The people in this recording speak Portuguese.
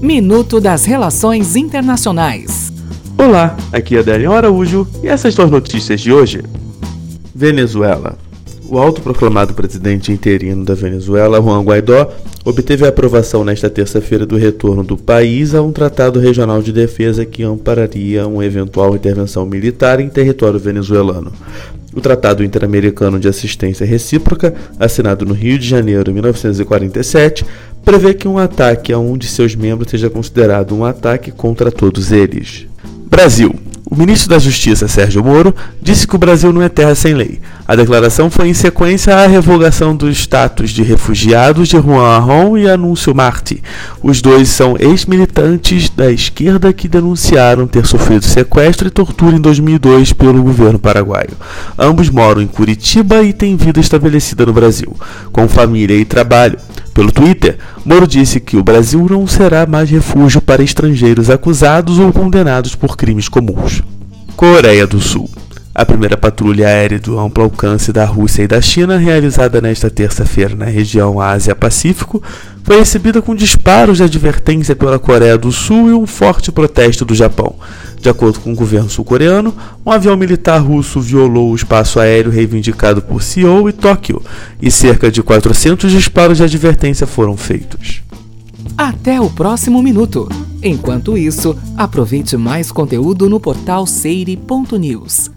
Minuto das Relações Internacionais. Olá, aqui é Adélio Araújo e essas são as notícias de hoje. Venezuela. O autoproclamado presidente interino da Venezuela, Juan Guaidó, obteve a aprovação nesta terça-feira do retorno do país a um tratado regional de defesa que ampararia uma eventual intervenção militar em território venezuelano. O Tratado Interamericano de Assistência Recíproca, assinado no Rio de Janeiro em 1947, prevê que um ataque a um de seus membros seja considerado um ataque contra todos eles. Brasil. O ministro da Justiça, Sérgio Moro, disse que o Brasil não é terra sem lei. A declaração foi em sequência à revogação do status de refugiados de Juan Arron e Anúncio Marti. Os dois são ex-militantes da esquerda que denunciaram ter sofrido sequestro e tortura em 2002 pelo governo paraguaio. Ambos moram em Curitiba e têm vida estabelecida no Brasil, com família e trabalho. Pelo Twitter, Moro disse que o Brasil não será mais refúgio para estrangeiros acusados ou condenados por crimes comuns. Coreia do Sul. A primeira patrulha aérea do amplo alcance da Rússia e da China, realizada nesta terça-feira na região Ásia-Pacífico, foi recebida com disparos de advertência pela Coreia do Sul e um forte protesto do Japão. De acordo com o governo sul-coreano, um avião militar russo violou o espaço aéreo reivindicado por Seoul e Tóquio, e cerca de 400 disparos de advertência foram feitos. Até o próximo minuto. Enquanto isso, aproveite mais conteúdo no portal seire.news.